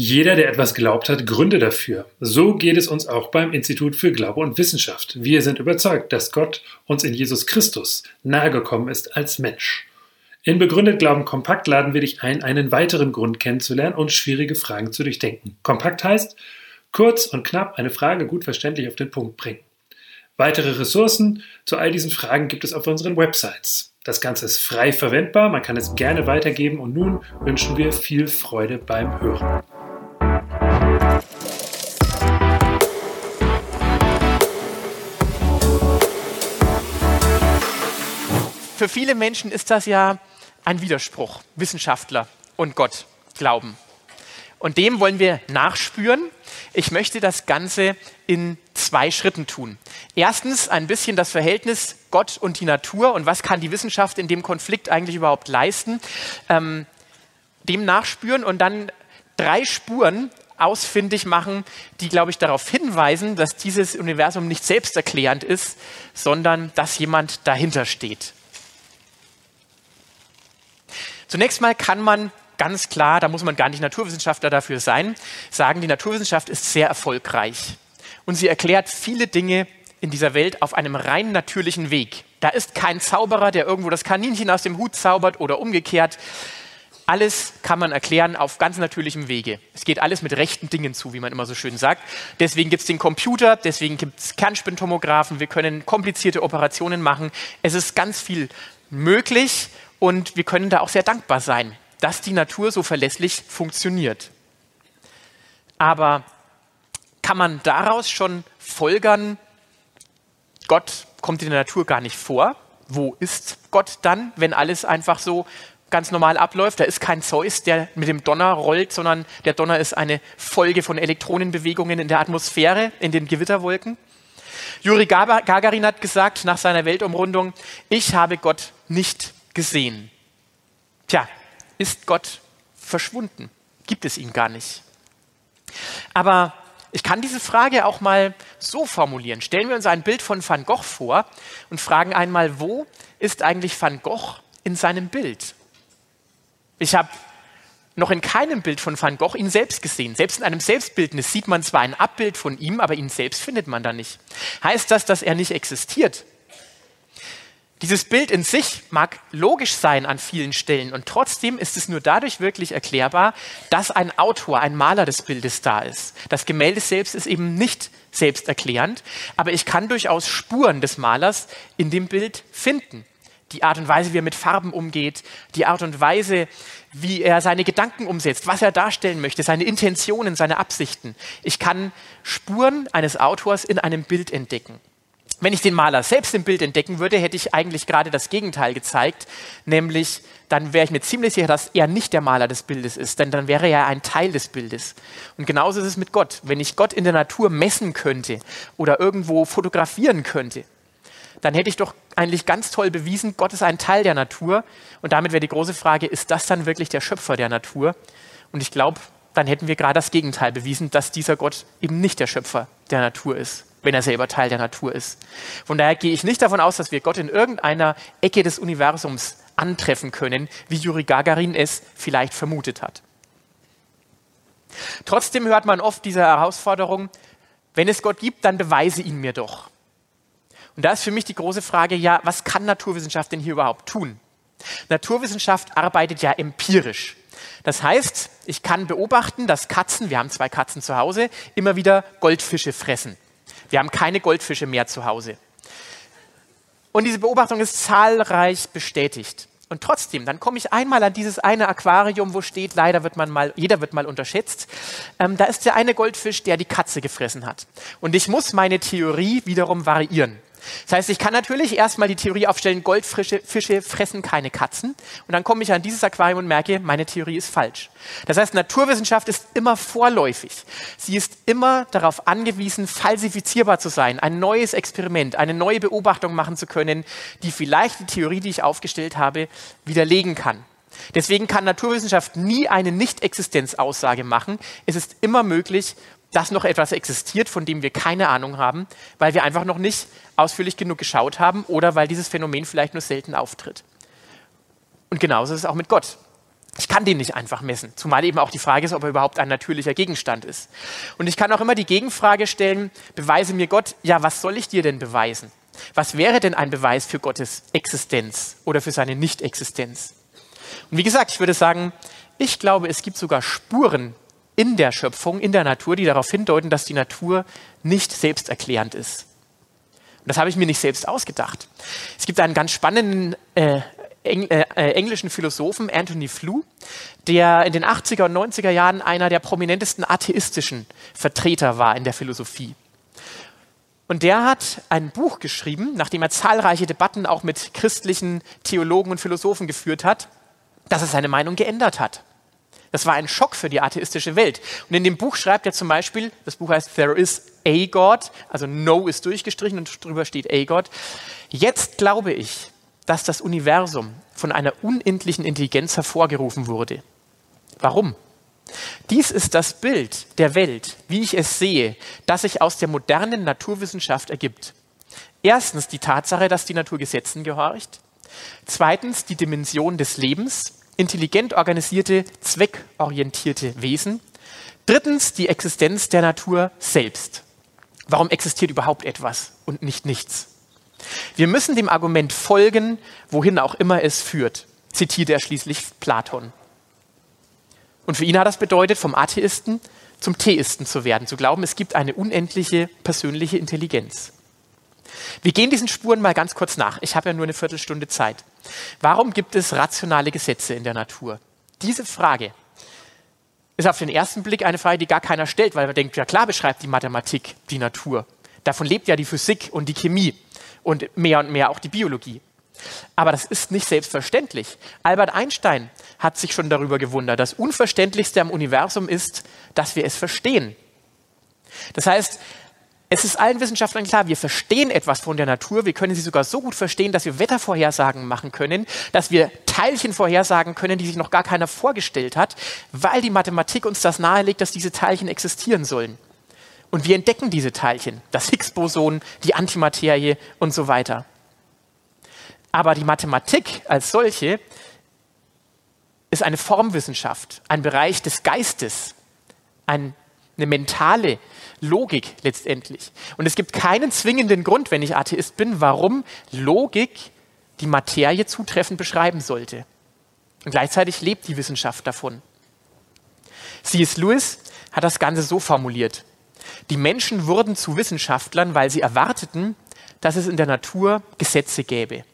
Jeder, der etwas glaubt hat, Gründe dafür. So geht es uns auch beim Institut für Glaube und Wissenschaft. Wir sind überzeugt, dass Gott uns in Jesus Christus nahegekommen ist als Mensch. In Begründet Glauben Kompakt laden wir dich ein, einen weiteren Grund kennenzulernen und schwierige Fragen zu durchdenken. Kompakt heißt, kurz und knapp eine Frage gut verständlich auf den Punkt bringen. Weitere Ressourcen zu all diesen Fragen gibt es auf unseren Websites. Das Ganze ist frei verwendbar, man kann es gerne weitergeben und nun wünschen wir viel Freude beim Hören. Für viele Menschen ist das ja ein Widerspruch, Wissenschaftler und Gott glauben. Und dem wollen wir nachspüren. Ich möchte das Ganze in zwei Schritten tun. Erstens ein bisschen das Verhältnis Gott und die Natur und was kann die Wissenschaft in dem Konflikt eigentlich überhaupt leisten. Ähm, dem nachspüren und dann drei Spuren ausfindig machen, die, glaube ich, darauf hinweisen, dass dieses Universum nicht selbsterklärend ist, sondern dass jemand dahinter steht. Zunächst mal kann man ganz klar, da muss man gar nicht Naturwissenschaftler dafür sein, sagen, die Naturwissenschaft ist sehr erfolgreich. Und sie erklärt viele Dinge in dieser Welt auf einem rein natürlichen Weg. Da ist kein Zauberer, der irgendwo das Kaninchen aus dem Hut zaubert oder umgekehrt. Alles kann man erklären auf ganz natürlichem Wege. Es geht alles mit rechten Dingen zu, wie man immer so schön sagt. Deswegen gibt es den Computer, deswegen gibt es Kernspintomographen, wir können komplizierte Operationen machen. Es ist ganz viel möglich und wir können da auch sehr dankbar sein, dass die Natur so verlässlich funktioniert. Aber kann man daraus schon folgern, Gott kommt in der Natur gar nicht vor? Wo ist Gott dann, wenn alles einfach so ganz normal abläuft. Da ist kein Zeus, der mit dem Donner rollt, sondern der Donner ist eine Folge von Elektronenbewegungen in der Atmosphäre, in den Gewitterwolken. Juri Gagarin hat gesagt nach seiner Weltumrundung, ich habe Gott nicht gesehen. Tja, ist Gott verschwunden? Gibt es ihn gar nicht? Aber ich kann diese Frage auch mal so formulieren. Stellen wir uns ein Bild von Van Gogh vor und fragen einmal, wo ist eigentlich Van Gogh in seinem Bild? Ich habe noch in keinem Bild von Van Gogh ihn selbst gesehen. Selbst in einem Selbstbildnis sieht man zwar ein Abbild von ihm, aber ihn selbst findet man da nicht. Heißt das, dass er nicht existiert? Dieses Bild in sich mag logisch sein an vielen Stellen und trotzdem ist es nur dadurch wirklich erklärbar, dass ein Autor, ein Maler des Bildes da ist. Das Gemälde selbst ist eben nicht selbsterklärend, aber ich kann durchaus Spuren des Malers in dem Bild finden die Art und Weise, wie er mit Farben umgeht, die Art und Weise, wie er seine Gedanken umsetzt, was er darstellen möchte, seine Intentionen, seine Absichten. Ich kann Spuren eines Autors in einem Bild entdecken. Wenn ich den Maler selbst im Bild entdecken würde, hätte ich eigentlich gerade das Gegenteil gezeigt, nämlich dann wäre ich mir ziemlich sicher, dass er nicht der Maler des Bildes ist, denn dann wäre er ein Teil des Bildes. Und genauso ist es mit Gott. Wenn ich Gott in der Natur messen könnte oder irgendwo fotografieren könnte, dann hätte ich doch eigentlich ganz toll bewiesen, Gott ist ein Teil der Natur. Und damit wäre die große Frage, ist das dann wirklich der Schöpfer der Natur? Und ich glaube, dann hätten wir gerade das Gegenteil bewiesen, dass dieser Gott eben nicht der Schöpfer der Natur ist, wenn er selber Teil der Natur ist. Von daher gehe ich nicht davon aus, dass wir Gott in irgendeiner Ecke des Universums antreffen können, wie Juri Gagarin es vielleicht vermutet hat. Trotzdem hört man oft diese Herausforderung, wenn es Gott gibt, dann beweise ihn mir doch. Und da ist für mich die große Frage, ja, was kann Naturwissenschaft denn hier überhaupt tun? Naturwissenschaft arbeitet ja empirisch. Das heißt, ich kann beobachten, dass Katzen, wir haben zwei Katzen zu Hause, immer wieder Goldfische fressen. Wir haben keine Goldfische mehr zu Hause. Und diese Beobachtung ist zahlreich bestätigt. Und trotzdem, dann komme ich einmal an dieses eine Aquarium, wo steht, leider wird man mal, jeder wird mal unterschätzt. Ähm, da ist der eine Goldfisch, der die Katze gefressen hat. Und ich muss meine Theorie wiederum variieren. Das heißt, ich kann natürlich erstmal die Theorie aufstellen, Goldfische Fische fressen keine Katzen. Und dann komme ich an dieses Aquarium und merke, meine Theorie ist falsch. Das heißt, Naturwissenschaft ist immer vorläufig. Sie ist immer darauf angewiesen, falsifizierbar zu sein, ein neues Experiment, eine neue Beobachtung machen zu können, die vielleicht die Theorie, die ich aufgestellt habe, widerlegen kann. Deswegen kann Naturwissenschaft nie eine Nicht-Existenz-Aussage machen. Es ist immer möglich, dass noch etwas existiert, von dem wir keine Ahnung haben, weil wir einfach noch nicht ausführlich genug geschaut haben oder weil dieses Phänomen vielleicht nur selten auftritt. Und genauso ist es auch mit Gott. Ich kann den nicht einfach messen, zumal eben auch die Frage ist, ob er überhaupt ein natürlicher Gegenstand ist. Und ich kann auch immer die Gegenfrage stellen, beweise mir Gott, ja, was soll ich dir denn beweisen? Was wäre denn ein Beweis für Gottes Existenz oder für seine Nichtexistenz? Und wie gesagt, ich würde sagen, ich glaube, es gibt sogar Spuren in der Schöpfung, in der Natur, die darauf hindeuten, dass die Natur nicht selbsterklärend ist. Und das habe ich mir nicht selbst ausgedacht. Es gibt einen ganz spannenden äh, Eng äh, äh englischen Philosophen, Anthony Flew, der in den 80er und 90er Jahren einer der prominentesten atheistischen Vertreter war in der Philosophie. Und der hat ein Buch geschrieben, nachdem er zahlreiche Debatten auch mit christlichen Theologen und Philosophen geführt hat, dass er seine Meinung geändert hat. Das war ein Schock für die atheistische Welt. Und in dem Buch schreibt er zum Beispiel, das Buch heißt There is a God, also No ist durchgestrichen und drüber steht a God. Jetzt glaube ich, dass das Universum von einer unendlichen Intelligenz hervorgerufen wurde. Warum? Dies ist das Bild der Welt, wie ich es sehe, das sich aus der modernen Naturwissenschaft ergibt. Erstens die Tatsache, dass die Natur Gesetzen gehorcht. Zweitens die Dimension des Lebens, intelligent organisierte, zweckorientierte Wesen. Drittens die Existenz der Natur selbst. Warum existiert überhaupt etwas und nicht nichts? Wir müssen dem Argument folgen, wohin auch immer es führt, zitiert er schließlich Platon. Und für ihn hat das bedeutet, vom Atheisten zum Theisten zu werden, zu glauben, es gibt eine unendliche persönliche Intelligenz. Wir gehen diesen Spuren mal ganz kurz nach. Ich habe ja nur eine Viertelstunde Zeit. Warum gibt es rationale Gesetze in der Natur? Diese Frage ist auf den ersten Blick eine Frage, die gar keiner stellt, weil man denkt, ja klar beschreibt die Mathematik die Natur. Davon lebt ja die Physik und die Chemie und mehr und mehr auch die Biologie. Aber das ist nicht selbstverständlich. Albert Einstein hat sich schon darüber gewundert. Das Unverständlichste am Universum ist, dass wir es verstehen. Das heißt, es ist allen Wissenschaftlern klar, wir verstehen etwas von der Natur, wir können sie sogar so gut verstehen, dass wir Wettervorhersagen machen können, dass wir Teilchen vorhersagen können, die sich noch gar keiner vorgestellt hat, weil die Mathematik uns das nahelegt, dass diese Teilchen existieren sollen. Und wir entdecken diese Teilchen, das Higgs-Boson, die Antimaterie und so weiter. Aber die Mathematik als solche ist eine Formwissenschaft, ein Bereich des Geistes, ein, eine mentale Logik letztendlich. Und es gibt keinen zwingenden Grund, wenn ich Atheist bin, warum Logik die Materie zutreffend beschreiben sollte. Und gleichzeitig lebt die Wissenschaft davon. C.S. Lewis hat das Ganze so formuliert. Die Menschen wurden zu Wissenschaftlern, weil sie erwarteten, dass es in der Natur Gesetze gäbe.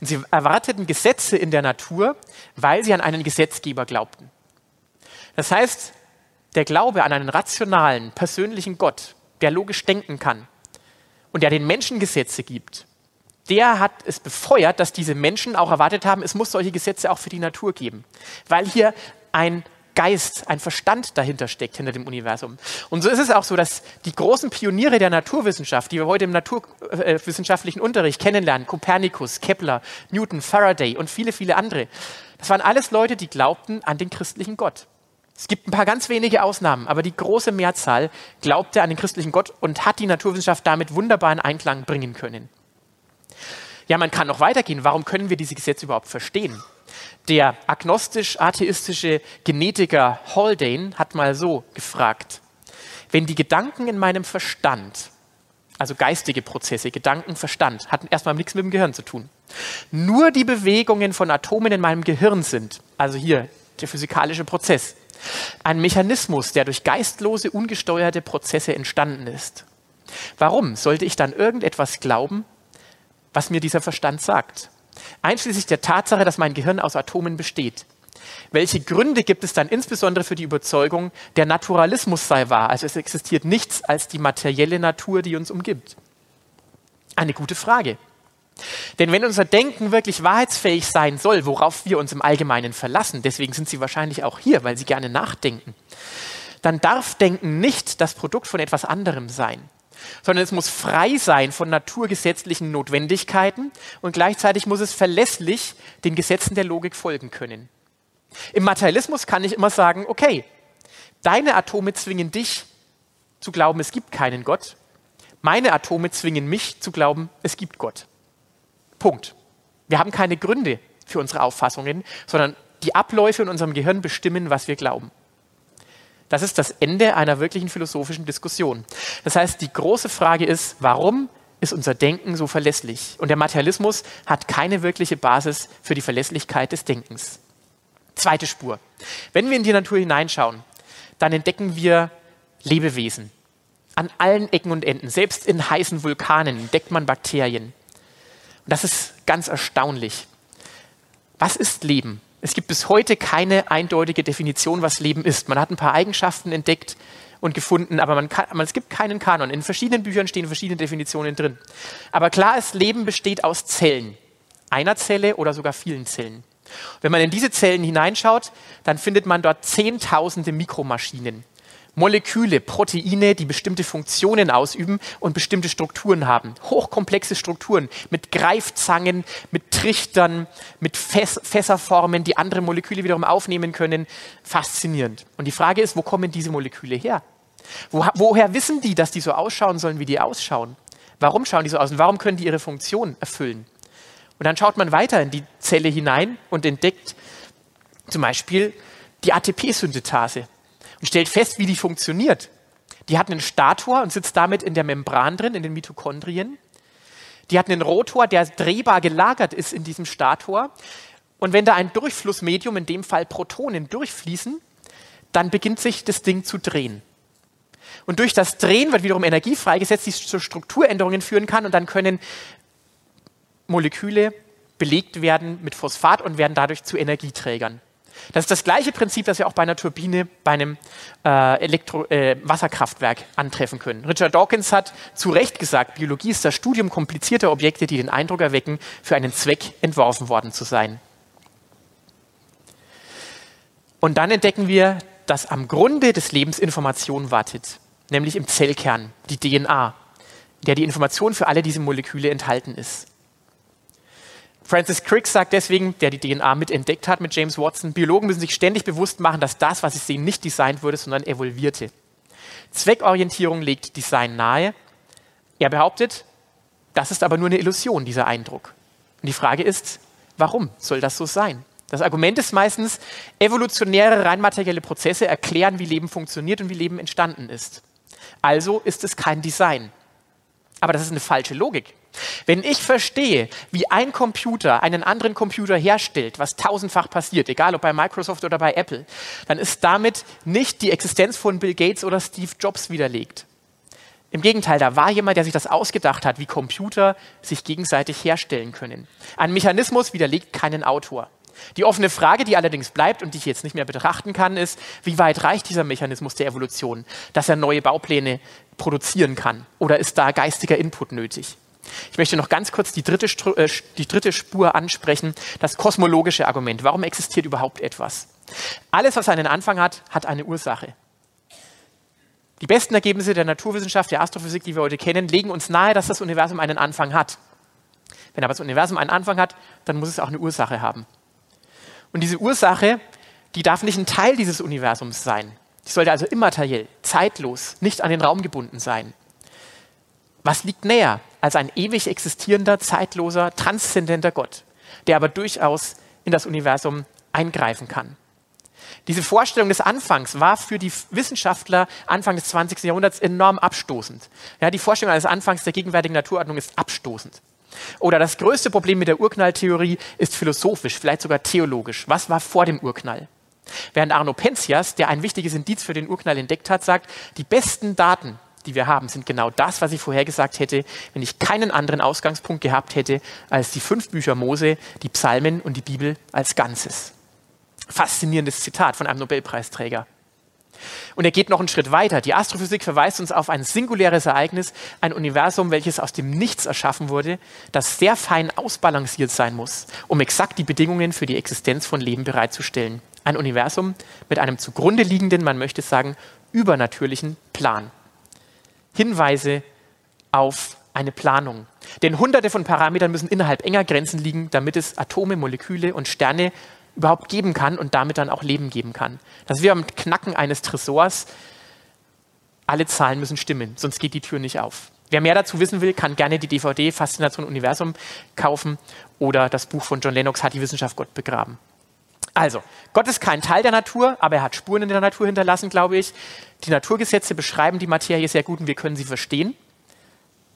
Und sie erwarteten Gesetze in der Natur, weil sie an einen Gesetzgeber glaubten. Das heißt, der Glaube an einen rationalen, persönlichen Gott, der logisch denken kann und der den Menschen Gesetze gibt, der hat es befeuert, dass diese Menschen auch erwartet haben, es muss solche Gesetze auch für die Natur geben, weil hier ein Geist, ein Verstand dahinter steckt, hinter dem Universum. Und so ist es auch so, dass die großen Pioniere der Naturwissenschaft, die wir heute im naturwissenschaftlichen Unterricht kennenlernen, Kopernikus, Kepler, Newton, Faraday und viele, viele andere, das waren alles Leute, die glaubten an den christlichen Gott. Es gibt ein paar ganz wenige Ausnahmen, aber die große Mehrzahl glaubte an den christlichen Gott und hat die Naturwissenschaft damit wunderbar in Einklang bringen können. Ja, man kann noch weitergehen. Warum können wir diese Gesetze überhaupt verstehen? Der agnostisch-atheistische Genetiker Haldane hat mal so gefragt, wenn die Gedanken in meinem Verstand, also geistige Prozesse, Gedanken, Verstand, hatten erstmal nichts mit dem Gehirn zu tun, nur die Bewegungen von Atomen in meinem Gehirn sind, also hier der physikalische Prozess, ein Mechanismus, der durch geistlose, ungesteuerte Prozesse entstanden ist. Warum sollte ich dann irgendetwas glauben, was mir dieser Verstand sagt? einschließlich der Tatsache, dass mein Gehirn aus Atomen besteht. Welche Gründe gibt es dann insbesondere für die Überzeugung, der Naturalismus sei wahr, also es existiert nichts als die materielle Natur, die uns umgibt? Eine gute Frage. Denn wenn unser Denken wirklich wahrheitsfähig sein soll, worauf wir uns im Allgemeinen verlassen, deswegen sind Sie wahrscheinlich auch hier, weil Sie gerne nachdenken, dann darf Denken nicht das Produkt von etwas anderem sein sondern es muss frei sein von naturgesetzlichen Notwendigkeiten und gleichzeitig muss es verlässlich den Gesetzen der Logik folgen können. Im Materialismus kann ich immer sagen, okay, deine Atome zwingen dich zu glauben, es gibt keinen Gott, meine Atome zwingen mich zu glauben, es gibt Gott. Punkt. Wir haben keine Gründe für unsere Auffassungen, sondern die Abläufe in unserem Gehirn bestimmen, was wir glauben. Das ist das Ende einer wirklichen philosophischen Diskussion. Das heißt, die große Frage ist, warum ist unser Denken so verlässlich? Und der Materialismus hat keine wirkliche Basis für die Verlässlichkeit des Denkens. Zweite Spur. Wenn wir in die Natur hineinschauen, dann entdecken wir Lebewesen. An allen Ecken und Enden, selbst in heißen Vulkanen, entdeckt man Bakterien. Und das ist ganz erstaunlich. Was ist Leben? Es gibt bis heute keine eindeutige Definition, was Leben ist. Man hat ein paar Eigenschaften entdeckt und gefunden, aber man kann, es gibt keinen Kanon. In verschiedenen Büchern stehen verschiedene Definitionen drin. Aber klar ist, Leben besteht aus Zellen. Einer Zelle oder sogar vielen Zellen. Wenn man in diese Zellen hineinschaut, dann findet man dort Zehntausende Mikromaschinen. Moleküle, Proteine, die bestimmte Funktionen ausüben und bestimmte Strukturen haben. Hochkomplexe Strukturen mit Greifzangen, mit Trichtern, mit Fäss Fässerformen, die andere Moleküle wiederum aufnehmen können. Faszinierend. Und die Frage ist, wo kommen diese Moleküle her? Wo, woher wissen die, dass die so ausschauen sollen, wie die ausschauen? Warum schauen die so aus und warum können die ihre Funktion erfüllen? Und dann schaut man weiter in die Zelle hinein und entdeckt zum Beispiel die ATP-Synthetase und stellt fest, wie die funktioniert. Die hat einen Stator und sitzt damit in der Membran drin, in den Mitochondrien. Die hat einen Rotor, der drehbar gelagert ist in diesem Stator. Und wenn da ein Durchflussmedium, in dem Fall Protonen, durchfließen, dann beginnt sich das Ding zu drehen. Und durch das Drehen wird wiederum Energie freigesetzt, die zu Strukturänderungen führen kann. Und dann können Moleküle belegt werden mit Phosphat und werden dadurch zu Energieträgern. Das ist das gleiche Prinzip, das wir auch bei einer Turbine, bei einem äh, Elektro äh, Wasserkraftwerk antreffen können. Richard Dawkins hat zu Recht gesagt, Biologie ist das Studium komplizierter Objekte, die den Eindruck erwecken, für einen Zweck entworfen worden zu sein. Und dann entdecken wir, dass am Grunde des Lebens Information wartet, nämlich im Zellkern, die DNA, der die Information für alle diese Moleküle enthalten ist. Francis Crick sagt deswegen, der die DNA mitentdeckt hat mit James Watson, Biologen müssen sich ständig bewusst machen, dass das, was sie sehen, nicht designt wurde, sondern evolvierte. Zweckorientierung legt Design nahe. Er behauptet, das ist aber nur eine Illusion, dieser Eindruck. Und die Frage ist, warum soll das so sein? Das Argument ist meistens, evolutionäre, rein materielle Prozesse erklären, wie Leben funktioniert und wie Leben entstanden ist. Also ist es kein Design. Aber das ist eine falsche Logik. Wenn ich verstehe, wie ein Computer einen anderen Computer herstellt, was tausendfach passiert, egal ob bei Microsoft oder bei Apple, dann ist damit nicht die Existenz von Bill Gates oder Steve Jobs widerlegt. Im Gegenteil, da war jemand, der sich das ausgedacht hat, wie Computer sich gegenseitig herstellen können. Ein Mechanismus widerlegt keinen Autor. Die offene Frage, die allerdings bleibt und die ich jetzt nicht mehr betrachten kann, ist, wie weit reicht dieser Mechanismus der Evolution, dass er neue Baupläne produzieren kann? Oder ist da geistiger Input nötig? Ich möchte noch ganz kurz die dritte, äh, die dritte Spur ansprechen, das kosmologische Argument. Warum existiert überhaupt etwas? Alles, was einen Anfang hat, hat eine Ursache. Die besten Ergebnisse der Naturwissenschaft, der Astrophysik, die wir heute kennen, legen uns nahe, dass das Universum einen Anfang hat. Wenn aber das Universum einen Anfang hat, dann muss es auch eine Ursache haben. Und diese Ursache, die darf nicht ein Teil dieses Universums sein. Die sollte also immateriell, zeitlos, nicht an den Raum gebunden sein. Was liegt näher als ein ewig existierender, zeitloser, transzendenter Gott, der aber durchaus in das Universum eingreifen kann? Diese Vorstellung des Anfangs war für die Wissenschaftler Anfang des 20. Jahrhunderts enorm abstoßend. Ja, die Vorstellung eines Anfangs der gegenwärtigen Naturordnung ist abstoßend. Oder das größte Problem mit der Urknalltheorie ist philosophisch, vielleicht sogar theologisch. Was war vor dem Urknall? Während Arno Penzias, der ein wichtiges Indiz für den Urknall entdeckt hat, sagt, die besten Daten, die wir haben, sind genau das, was ich vorhergesagt hätte, wenn ich keinen anderen Ausgangspunkt gehabt hätte als die fünf Bücher Mose, die Psalmen und die Bibel als Ganzes. Faszinierendes Zitat von einem Nobelpreisträger. Und er geht noch einen Schritt weiter. Die Astrophysik verweist uns auf ein singuläres Ereignis, ein Universum, welches aus dem Nichts erschaffen wurde, das sehr fein ausbalanciert sein muss, um exakt die Bedingungen für die Existenz von Leben bereitzustellen. Ein Universum mit einem zugrunde liegenden, man möchte sagen, übernatürlichen Plan. Hinweise auf eine Planung. Denn hunderte von Parametern müssen innerhalb enger Grenzen liegen, damit es Atome, Moleküle und Sterne überhaupt geben kann und damit dann auch Leben geben kann. Das ist wie beim Knacken eines Tresors. Alle Zahlen müssen stimmen, sonst geht die Tür nicht auf. Wer mehr dazu wissen will, kann gerne die DVD Faszination Universum kaufen oder das Buch von John Lennox Hat die Wissenschaft Gott begraben. Also, Gott ist kein Teil der Natur, aber er hat Spuren in der Natur hinterlassen, glaube ich. Die Naturgesetze beschreiben die Materie sehr gut und wir können sie verstehen.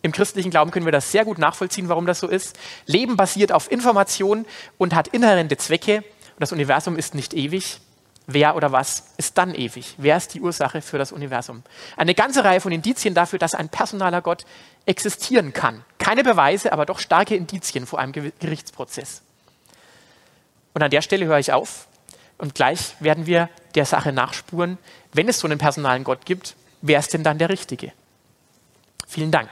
Im christlichen Glauben können wir das sehr gut nachvollziehen, warum das so ist. Leben basiert auf Information und hat inhärente Zwecke. Und das Universum ist nicht ewig. Wer oder was ist dann ewig? Wer ist die Ursache für das Universum? Eine ganze Reihe von Indizien dafür, dass ein personaler Gott existieren kann. Keine Beweise, aber doch starke Indizien vor einem Gerichtsprozess. Und an der Stelle höre ich auf und gleich werden wir der Sache nachspuren, wenn es so einen personalen Gott gibt, wer ist denn dann der Richtige? Vielen Dank.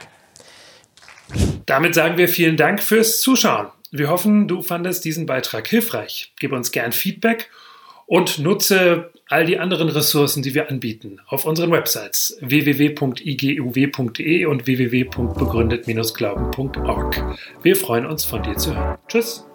Damit sagen wir vielen Dank fürs Zuschauen. Wir hoffen, du fandest diesen Beitrag hilfreich. Gib uns gern Feedback und nutze all die anderen Ressourcen, die wir anbieten, auf unseren Websites www.iguw.de und www.begründet-glauben.org. Wir freuen uns, von dir zu hören. Tschüss.